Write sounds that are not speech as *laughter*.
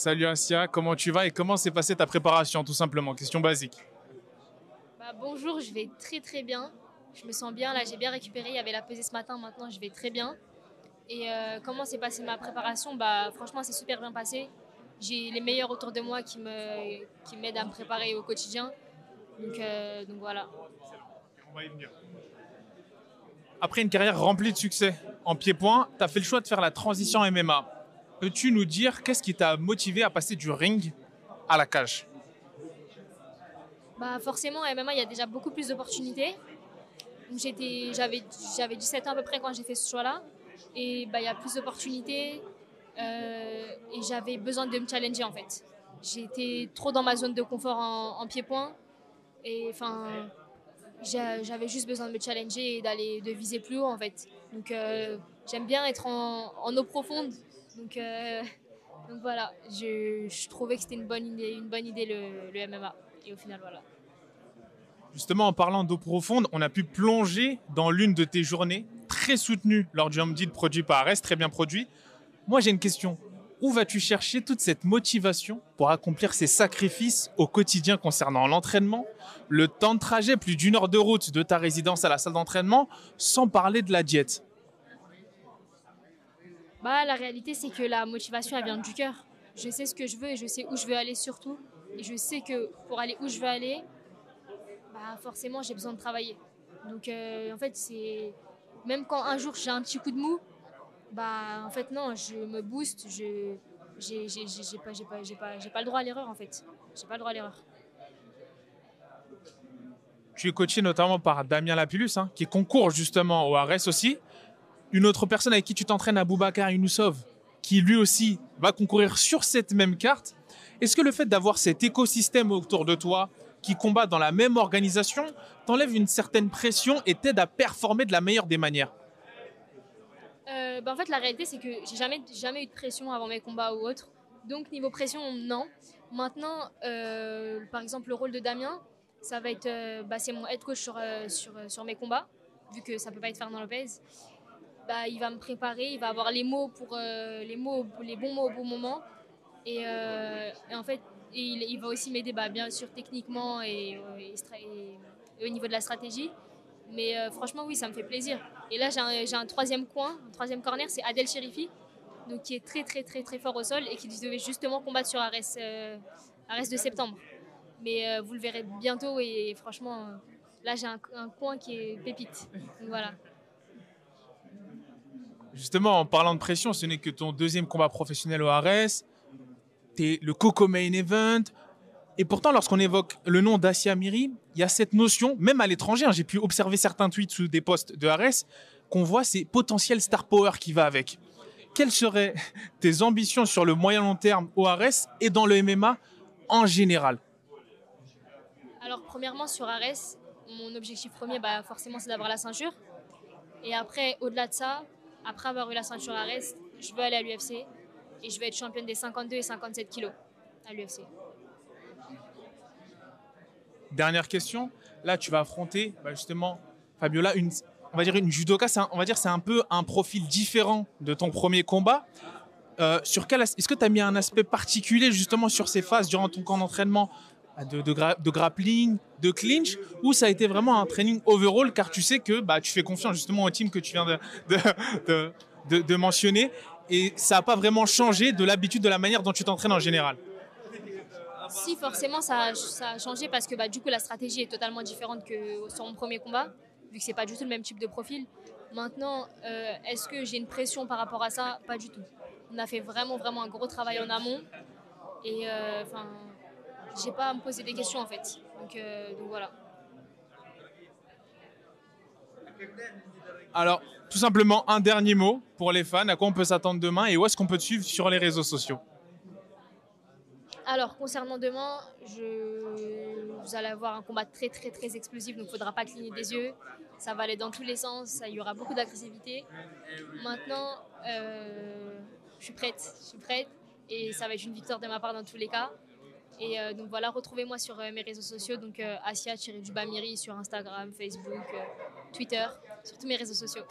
Salut Asia, comment tu vas et comment s'est passée ta préparation tout simplement? Question basique. Bah, bonjour, je vais très très bien. Je me sens bien, là j'ai bien récupéré, il y avait la pesée ce matin, maintenant je vais très bien. Et euh, comment s'est passée ma préparation? Bah franchement c'est super bien passé. J'ai les meilleurs autour de moi qui me qui m'aident à me préparer au quotidien. Donc, euh, donc voilà. On va y venir. Après une carrière remplie de succès en pied-point, tu as fait le choix de faire la transition MMA. Peux-tu nous dire qu'est-ce qui t'a motivé à passer du ring à la cage? Bah forcément, MMA, il y a déjà beaucoup plus d'opportunités. J'avais 17 ans à peu près quand j'ai fait ce choix-là. Et bah, il y a plus d'opportunités. Euh, et j'avais besoin de me challenger en fait. J'étais trop dans ma zone de confort en, pied-point. Et enfin, j'avais juste besoin de me challenger et d'aller de viser plus haut en fait. Donc euh, j'aime bien être en, eau profonde. Donc, euh, donc voilà, je, trouvais que c'était une bonne idée, une bonne idée le, le MMA. Et au final, voilà. Justement, en parlant d'eau profonde, on a pu plonger dans l'une de tes journées, très soutenue lors du Home Deal produit par Arès, très bien produit. Moi, j'ai une question. Où vas-tu chercher toute cette motivation pour accomplir ces sacrifices au quotidien concernant l'entraînement, le temps de trajet, plus d'une heure de route de ta résidence à la salle d'entraînement, sans parler de la diète? Bah, La réalité, c'est que la motivation, elle vient du cœur. Je sais ce que je veux et je sais où je veux aller surtout. Et je sais que pour aller où je veux aller, bah forcément j'ai besoin de travailler. Donc euh, en fait c'est même quand un jour j'ai un petit coup de mou, bah en fait non, je me booste, je j'ai pas, pas, pas, pas le droit à l'erreur en fait. J'ai pas le droit à l'erreur. Tu es coaché notamment par Damien Lapulus, hein, qui concourt justement au Ares aussi. Une autre personne avec qui tu t'entraînes, Aboubacar Younoussov, qui lui aussi va concourir sur cette même carte. Est-ce que le fait d'avoir cet écosystème autour de toi, qui combattent dans la même organisation t'enlève une certaine pression et t'aide à performer de la meilleure des manières? Euh, bah, En fait, la réalité, c'est que j'ai jamais, jamais eu de pression avant mes combats ou autre. Donc, niveau pression, non. Maintenant, euh, par exemple, le rôle de Damien, ça va être, euh, bah, c'est mon head coach sur, sur, sur, mes combats, vu que ça peut pas être Fernand Lopez. Bah, il va me préparer, il va avoir les mots pour les mots, les bons mots au bon moment. Et, et en fait, il, va aussi m'aider bah, bien sûr techniquement et, au niveau de la stratégie. Mais euh, franchement, oui, ça me fait plaisir. Et là, j'ai un, troisième coin, un troisième corner, c'est Adel Cherifi, donc qui est très, très, très, très fort au sol et qui devait justement combattre sur Arès, euh, de septembre. Mais euh, vous le verrez bientôt et franchement, là, j'ai un, coin qui est pépite. Donc voilà. Justement, en parlant de pression, ce n'est que ton deuxième combat professionnel au Arès le Coco Main Event. Et pourtant, lorsqu'on évoque le nom d'Asia Miri, il y a cette notion, même à l'étranger, hein, j'ai pu observer certains tweets sous des posts de Ares, qu'on voit ces potentiels star power qui va avec. Quelles seraient *laughs* tes ambitions sur le moyen long terme au Ares et dans le MMA en général? Alors, premièrement, sur Ares, mon objectif premier, bah, forcément, c'est d'avoir la ceinture. Et après, au-delà de ça, après avoir eu la ceinture Ares, je veux aller à l'UFC et je vais être championne des 52 et 57 kilos à l'UFC. Dernière question. Là, tu vas affronter bah, justement Fabiola, une, on va dire une judoka. On va dire c'est un peu un profil différent de ton premier combat. Euh, sur quel est-ce que tu as mis un aspect particulier justement sur ces phases durant ton camp d'entraînement de, de, grappling, de clinch, ou ça a été vraiment un training overall car tu sais que bah, tu fais confiance justement au team que tu viens de, mentionner et ça n'a pas vraiment changé de l'habitude, de la manière dont tu t'entraînes en général Si, forcément, ça a, ça a changé parce que bah, du coup, la stratégie est totalement différente que sur mon premier combat, vu que c'est pas du tout le même type de profil. Maintenant, euh, est-ce que j'ai une pression par rapport à ça? Pas du tout. On a fait vraiment, vraiment un gros travail en amont. Et euh, enfin, j'ai pas à me poser des questions en fait. Donc, euh, donc voilà. Alors, tout simplement, un dernier mot pour les fans. À quoi on peut s'attendre demain et où est-ce qu'on peut te suivre sur les réseaux sociaux? Alors, concernant demain, je... vous allez avoir un combat très très très explosif, donc il ne faudra pas cligner des yeux. Ça va aller dans tous les sens, il y aura beaucoup d'agressivité. Maintenant, euh, je suis prête, je suis prête et ça va être une victoire de ma part dans tous les cas. Et euh, donc voilà, retrouvez-moi sur euh, mes réseaux sociaux, donc euh, Asia Dubamiri sur Instagram, Facebook, Twitter, sur tous mes réseaux sociaux.